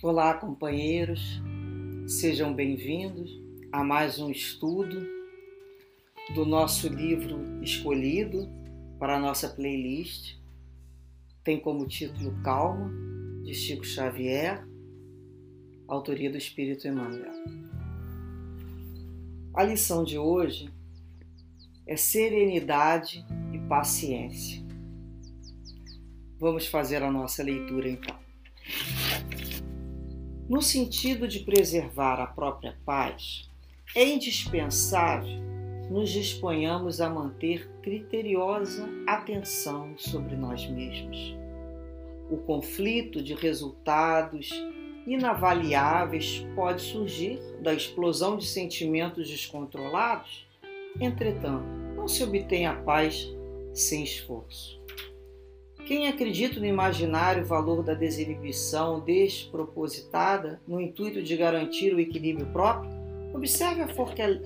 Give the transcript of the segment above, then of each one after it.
Olá, companheiros, sejam bem-vindos a mais um estudo do nosso livro escolhido para a nossa playlist. Tem como título Calma, de Chico Xavier, autoria do Espírito Emmanuel. A lição de hoje é serenidade e paciência. Vamos fazer a nossa leitura então. No sentido de preservar a própria paz, é indispensável nos disponhamos a manter criteriosa atenção sobre nós mesmos. O conflito de resultados inavaliáveis pode surgir da explosão de sentimentos descontrolados, entretanto, não se obtém a paz sem esforço. Quem acredita no imaginário valor da desinibição despropositada no intuito de garantir o equilíbrio próprio, observe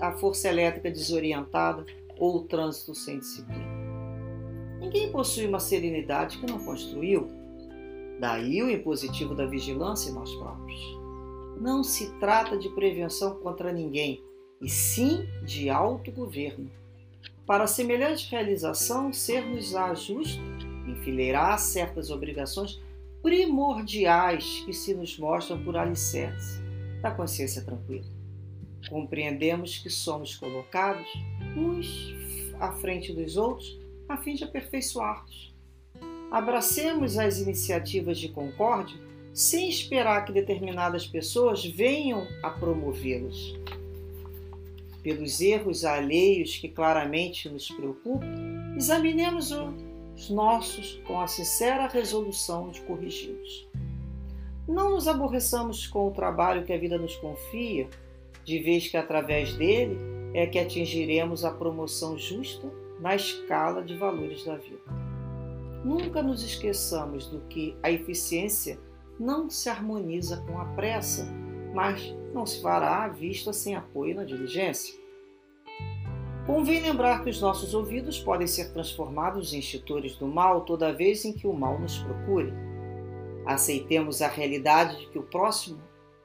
a força elétrica desorientada ou o trânsito sem disciplina. Ninguém possui uma serenidade que não construiu Daí o impositivo da vigilância em nós próprios. Não se trata de prevenção contra ninguém, e sim de autogoverno. Para semelhante realização, ser-nos-á justo enfileirar certas obrigações primordiais que se nos mostram por alicerce da consciência tranquila. Compreendemos que somos colocados uns à frente dos outros a fim de aperfeiçoar-nos abracemos as iniciativas de concórdia sem esperar que determinadas pessoas venham a promovê-los. Pelos erros alheios que claramente nos preocupam, examinemos os nossos com a sincera resolução de corrigi-los. Não nos aborreçamos com o trabalho que a vida nos confia, de vez que através dele é que atingiremos a promoção justa na escala de valores da vida. Nunca nos esqueçamos do que a eficiência não se harmoniza com a pressa, mas não se fará à vista sem apoio na diligência. Convém lembrar que os nossos ouvidos podem ser transformados em institutores do mal toda vez em que o mal nos procure. Aceitemos a realidade de que o próximo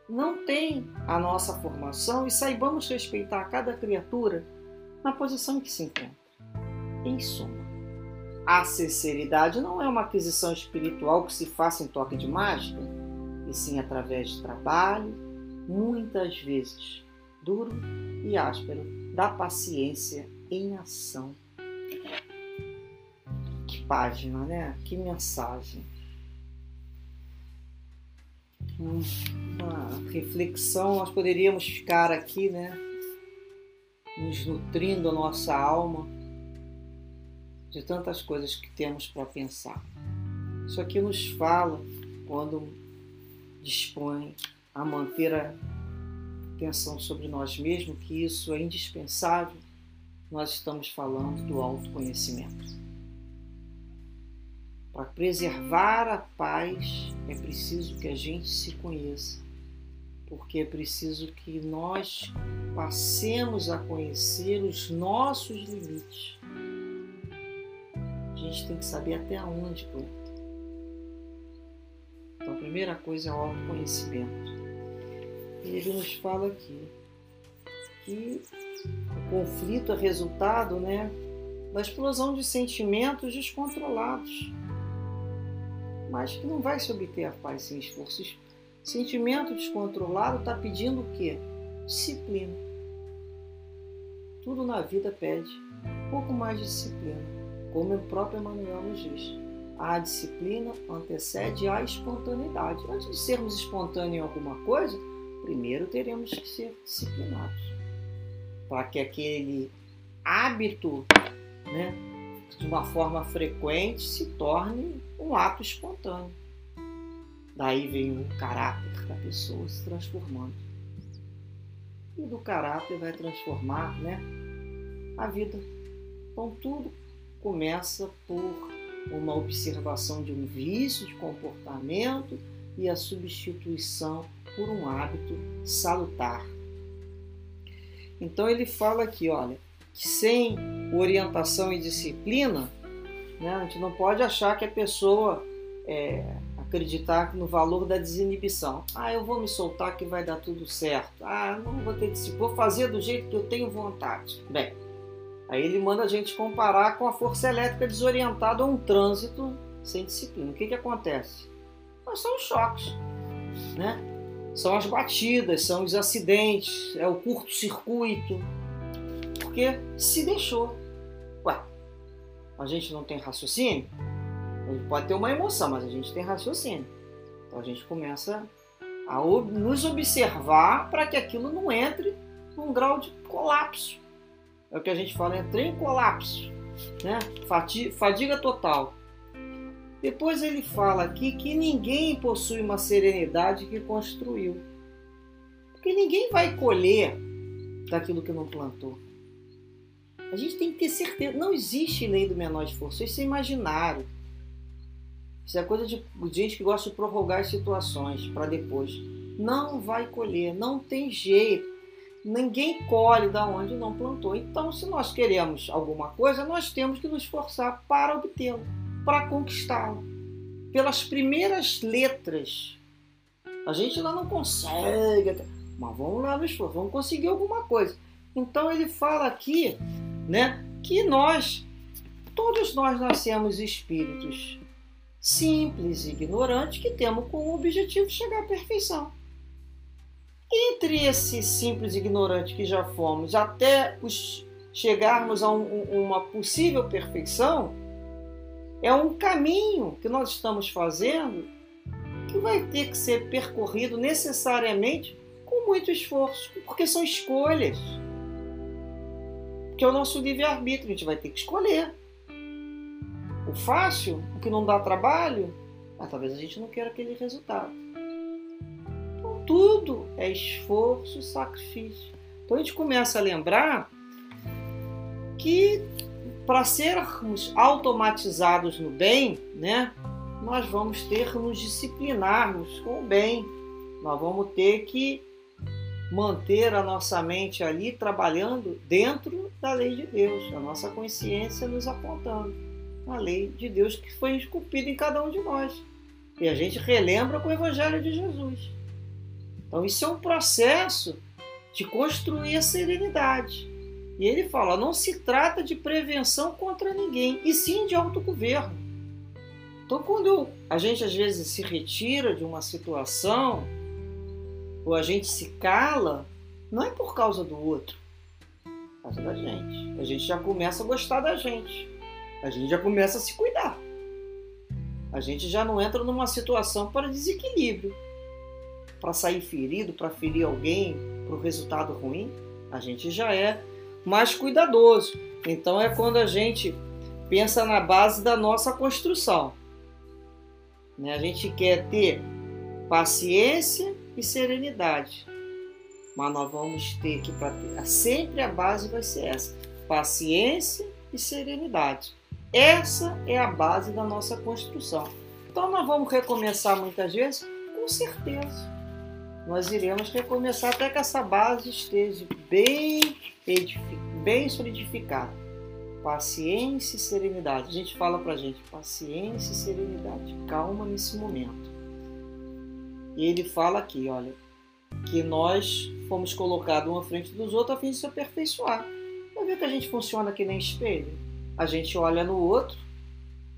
não tem a nossa formação e saibamos respeitar cada criatura na posição em que se encontra. Em suma, a sinceridade não é uma aquisição espiritual que se faça em toque de mágica, e sim através de trabalho, muitas vezes duro e áspero, da paciência em ação. Que página, né? Que mensagem. Uma reflexão, nós poderíamos ficar aqui, né? Nos nutrindo a nossa alma de tantas coisas que temos para pensar. Isso aqui nos fala quando dispõe a manter a atenção sobre nós mesmos, que isso é indispensável. Nós estamos falando do autoconhecimento. Para preservar a paz é preciso que a gente se conheça, porque é preciso que nós passemos a conhecer os nossos limites a gente tem que saber até onde planta. Então, a primeira coisa é o autoconhecimento. Ele nos fala aqui que o conflito é resultado né, da explosão de sentimentos descontrolados, mas que não vai se obter a paz sem esforço. Sentimento descontrolado está pedindo o quê? Disciplina. Tudo na vida pede um pouco mais de disciplina como o próprio Emmanuel nos diz. A disciplina antecede a espontaneidade. Antes de sermos espontâneos em alguma coisa, primeiro teremos que ser disciplinados. Para que aquele hábito, né, de uma forma frequente, se torne um ato espontâneo. Daí vem o caráter da pessoa se transformando. E do caráter vai transformar né, a vida. Então, tudo começa por uma observação de um vício de comportamento e a substituição por um hábito salutar. Então ele fala aqui, olha, que sem orientação e disciplina, né, a gente não pode achar que a pessoa, é, acreditar no valor da desinibição. Ah, eu vou me soltar que vai dar tudo certo. Ah, não vou ter disciplina. Vou fazer do jeito que eu tenho vontade. Bem, aí ele manda a gente comparar com a força elétrica desorientada ou um trânsito sem disciplina. O que, que acontece? São choques, né? São as batidas, são os acidentes, é o curto-circuito. Porque se deixou. Ué, a gente não tem raciocínio? A gente pode ter uma emoção, mas a gente tem raciocínio. Então a gente começa a nos observar para que aquilo não entre num grau de colapso. É o que a gente fala, entrei em colapso, né? Fadiga total. Depois ele fala aqui que ninguém possui uma serenidade que construiu. Porque ninguém vai colher daquilo que não plantou. A gente tem que ter certeza. Não existe lei do menor esforço. Isso é imaginário. Isso é coisa de gente que gosta de prorrogar as situações para depois. Não vai colher, não tem jeito. Ninguém colhe da onde não plantou. Então, se nós queremos alguma coisa, nós temos que nos esforçar para obtê-lo, para conquistá-lo. Pelas primeiras letras. A gente lá não consegue, mas vamos lá vamos conseguir alguma coisa. Então ele fala aqui, né, que nós, todos nós nascemos espíritos simples e ignorantes que temos como objetivo chegar à perfeição. Entre esse simples e ignorante que já fomos até os chegarmos a um, uma possível perfeição, é um caminho que nós estamos fazendo que vai ter que ser percorrido necessariamente com muito esforço, porque são escolhas. Que é o nosso livre-arbítrio, a gente vai ter que escolher o fácil, o que não dá trabalho, mas talvez a gente não queira aquele resultado. Então, tudo é esforço e sacrifício. Então a gente começa a lembrar que para sermos automatizados no bem, né, nós vamos ter que nos disciplinarmos com o bem. Nós vamos ter que manter a nossa mente ali trabalhando dentro da lei de Deus, a nossa consciência nos apontando a lei de Deus que foi esculpida em cada um de nós. E a gente relembra com o Evangelho de Jesus. Então, isso é um processo de construir a serenidade. E ele fala: não se trata de prevenção contra ninguém, e sim de autogoverno. Então, quando a gente às vezes se retira de uma situação, ou a gente se cala, não é por causa do outro, é por causa da gente. A gente já começa a gostar da gente a gente já começa a se cuidar. A gente já não entra numa situação para desequilíbrio, para sair ferido, para ferir alguém, para o resultado ruim. A gente já é mais cuidadoso. Então é quando a gente pensa na base da nossa construção. Né? A gente quer ter paciência e serenidade. Mas nós vamos ter que, ter, sempre a base vai ser essa: paciência e serenidade. Essa é a base da nossa construção. Então nós vamos recomeçar muitas vezes? Com certeza. Nós iremos recomeçar até que essa base esteja bem, bem solidificada. Paciência e serenidade. A gente fala pra gente, paciência e serenidade. Calma nesse momento. E ele fala aqui, olha, que nós fomos colocados um à frente dos outros a fim de se aperfeiçoar. Vai ver que a gente funciona que nem espelho a gente olha no outro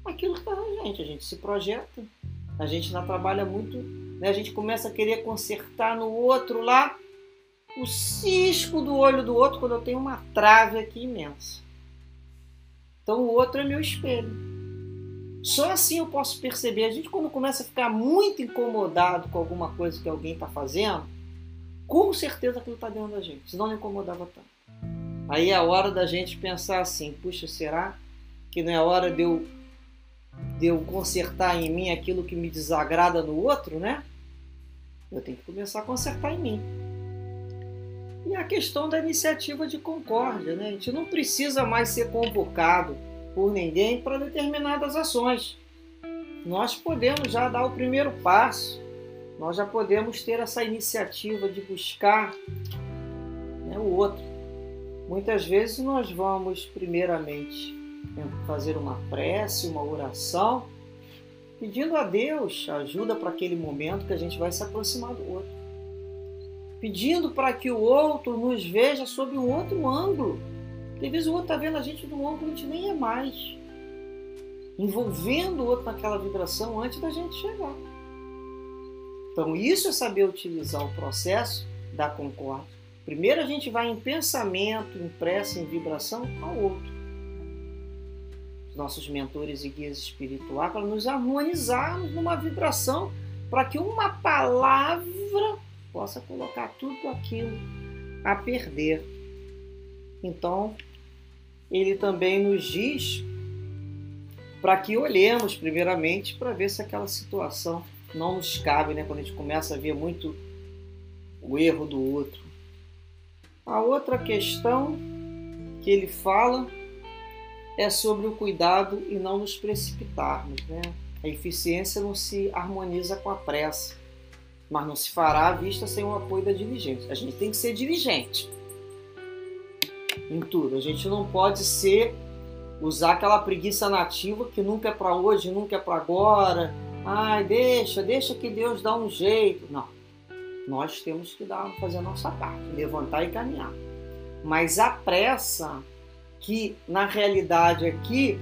aquilo que está na gente, a gente se projeta, a gente ainda trabalha muito, né? a gente começa a querer consertar no outro lá o cisco do olho do outro quando eu tenho uma trave aqui imensa. Então o outro é meu espelho. Só assim eu posso perceber. A gente, quando começa a ficar muito incomodado com alguma coisa que alguém está fazendo, com certeza aquilo está dentro da gente, senão não incomodava tanto. Aí é a hora da gente pensar assim: puxa, será que não é hora de eu, de eu consertar em mim aquilo que me desagrada no outro, né? Eu tenho que começar a consertar em mim. E a questão da iniciativa de concórdia, né? A gente não precisa mais ser convocado por ninguém para determinadas ações. Nós podemos já dar o primeiro passo, nós já podemos ter essa iniciativa de buscar né, o outro. Muitas vezes nós vamos, primeiramente, fazer uma prece, uma oração, pedindo a Deus ajuda para aquele momento que a gente vai se aproximar do outro. Pedindo para que o outro nos veja sob um outro ângulo. Às vezes o outro está vendo a gente de um ângulo que a gente nem é mais. Envolvendo o outro naquela vibração antes da gente chegar. Então, isso é saber utilizar o processo da concórdia. Primeiro a gente vai em pensamento, em prece, em vibração ao outro. Os nossos mentores e guias espirituais para nos harmonizarmos numa vibração para que uma palavra possa colocar tudo aquilo a perder. Então, ele também nos diz para que olhemos primeiramente para ver se aquela situação não nos cabe, né? Quando a gente começa a ver muito o erro do outro. A outra questão que ele fala é sobre o cuidado e não nos precipitarmos, né? A eficiência não se harmoniza com a pressa, mas não se fará à vista sem o apoio da diligência. A gente tem que ser diligente em tudo. A gente não pode ser usar aquela preguiça nativa que nunca é para hoje, nunca é para agora. Ai, deixa, deixa que Deus dá um jeito. Não. Nós temos que dar, fazer a nossa parte, levantar e caminhar. Mas a pressa, que na realidade aqui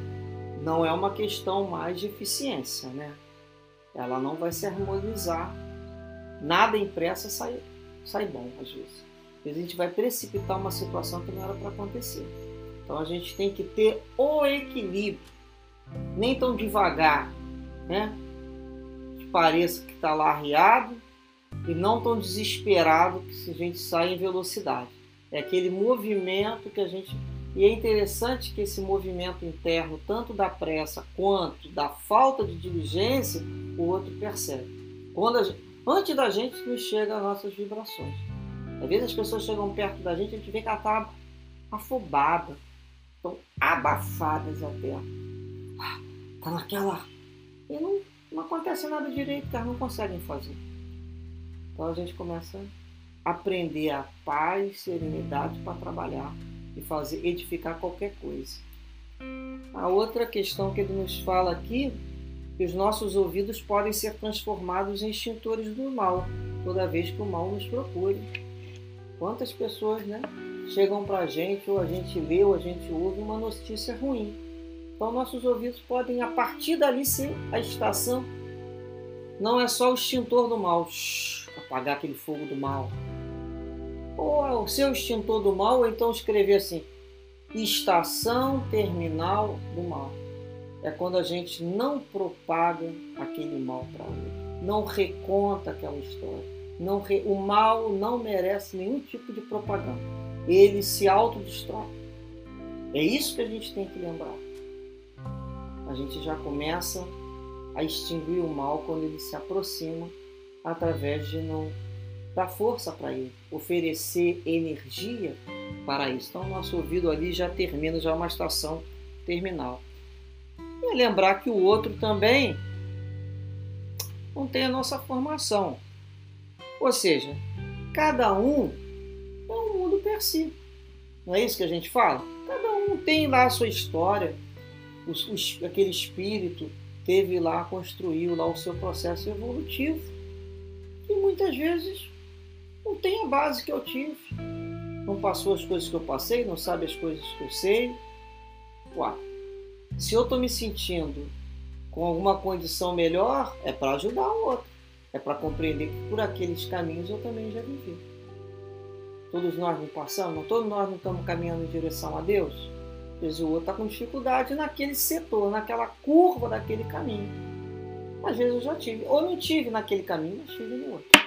não é uma questão mais de eficiência, né? Ela não vai se harmonizar. Nada em pressa sai, sai bom, às vezes. Às vezes a gente vai precipitar uma situação que não era para acontecer. Então a gente tem que ter o equilíbrio, nem tão devagar, né? Que pareça que está lá arriado e não tão desesperado que a gente sai em velocidade. É aquele movimento que a gente. E é interessante que esse movimento interno, tanto da pressa quanto da falta de diligência, o outro percebe. Quando gente... Antes da gente nos chega as nossas vibrações. Às vezes as pessoas chegam perto da gente e a gente vê que ela está afobada, estão abafadas até. Está naquela. E não, não acontece nada direito, elas não conseguem fazer. Então a gente começa a aprender a paz, serenidade para trabalhar e fazer edificar qualquer coisa. A outra questão que ele nos fala aqui, que os nossos ouvidos podem ser transformados em extintores do mal, toda vez que o mal nos procure. Quantas pessoas, né, chegam para a gente, ou a gente lê, ou a gente ouve uma notícia ruim. Então nossos ouvidos podem, a partir dali, ser a estação. Não é só o extintor do mal. Apagar aquele fogo do mal. Ou é o seu extintor do mal, ou então escrever assim: estação terminal do mal. É quando a gente não propaga aquele mal para outro, não reconta aquela história. Não. O mal não merece nenhum tipo de propaganda. Ele se autodestrói. É isso que a gente tem que lembrar. A gente já começa a extinguir o mal quando ele se aproxima através de não dar força para ele, oferecer energia para isso. Então, nosso ouvido ali já termina, já é uma estação terminal. E lembrar que o outro também tem a nossa formação. Ou seja, cada um é um mundo per si. Não é isso que a gente fala? Cada um tem lá a sua história, aquele espírito teve lá, construiu lá o seu processo evolutivo e muitas vezes não tem a base que eu tive. Não passou as coisas que eu passei, não sabe as coisas que eu sei. Ué, se eu estou me sentindo com alguma condição melhor, é para ajudar o outro. É para compreender que por aqueles caminhos eu também já vivi. Todos nós não passamos, todos nós não estamos caminhando em direção a Deus. Às o outro está com dificuldade naquele setor, naquela curva daquele caminho. Às vezes eu já tive, ou não tive naquele caminho, mas tive no outro.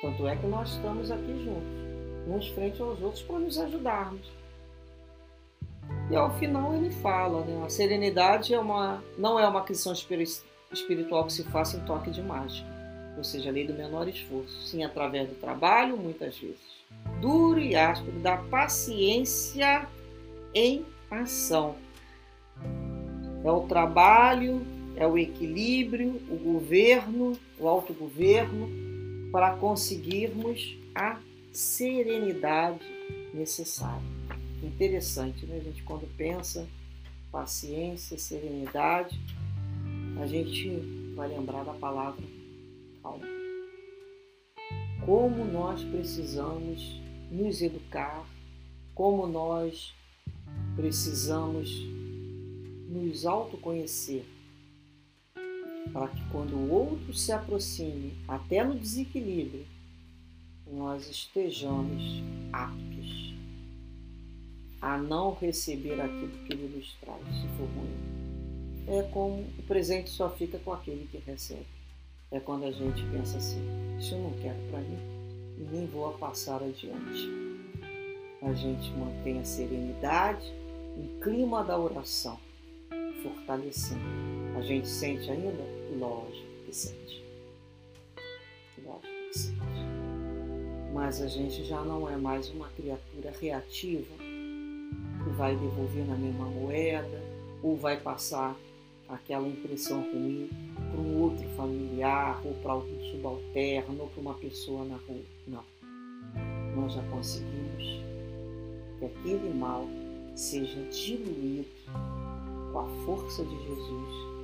Tanto é que nós estamos aqui juntos, uns frente aos outros, para nos ajudarmos. E ao final ele fala, né? A serenidade é uma, não é uma questão espiritual que se faça em toque de mágica, ou seja, lei do menor esforço, sim através do trabalho, muitas vezes. Duro e áspero, da paciência em ação. É o trabalho é o equilíbrio, o governo, o autogoverno, para conseguirmos a serenidade necessária. Interessante, né? A gente quando pensa paciência, serenidade, a gente vai lembrar da palavra calma. Como nós precisamos nos educar, como nós precisamos nos autoconhecer, para que quando o outro se aproxime, até no desequilíbrio, nós estejamos aptos a não receber aquilo que ele nos traz, se for ruim. É como o presente só fica com aquele que recebe. É quando a gente pensa assim: isso eu não quero para mim nem vou passar adiante. A gente mantém a serenidade, um clima da oração, fortalecendo. A gente sente ainda? Lógico que sente. Lógico que sente. Mas a gente já não é mais uma criatura reativa que vai devolver na mesma moeda ou vai passar aquela impressão ruim para um outro familiar ou para algum subalterno ou para uma pessoa na rua. Não. Nós já conseguimos que aquele mal seja diluído com a força de Jesus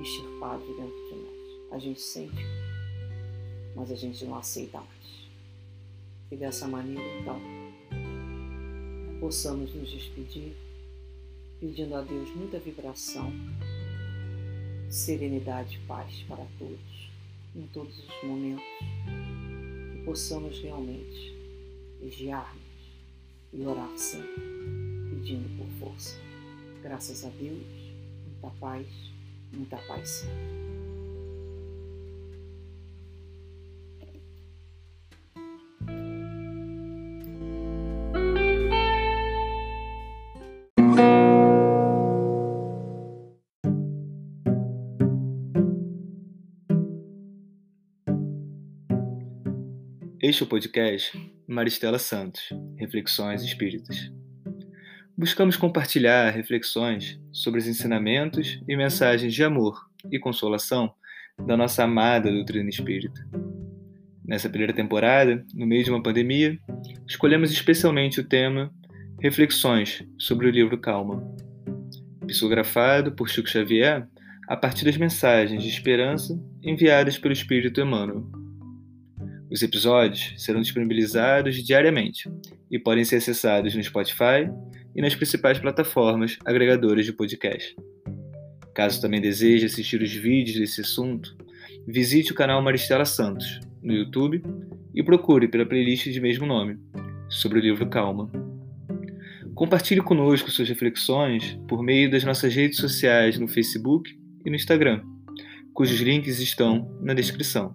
extirpado dentro de nós. A gente sente, mas a gente não aceita mais. E dessa maneira, então, possamos nos despedir pedindo a Deus muita vibração, serenidade e paz para todos, em todos os momentos, que possamos realmente vigiar-nos e orar sempre, pedindo por força. Graças a Deus, muita paz, muita paz. Este é o podcast Maristela Santos, Reflexões Espíritas. Buscamos compartilhar reflexões sobre os ensinamentos e mensagens de amor e consolação da nossa amada doutrina espírita. Nessa primeira temporada, no meio de uma pandemia, escolhemos especialmente o tema Reflexões sobre o livro Calma, psicografado por Chico Xavier a partir das mensagens de esperança enviadas pelo Espírito Emmanuel. Os episódios serão disponibilizados diariamente e podem ser acessados no Spotify e nas principais plataformas agregadoras de podcast. Caso também deseje assistir os vídeos desse assunto, visite o canal Maristela Santos no YouTube e procure pela playlist de mesmo nome, sobre o livro Calma. Compartilhe conosco suas reflexões por meio das nossas redes sociais no Facebook e no Instagram, cujos links estão na descrição.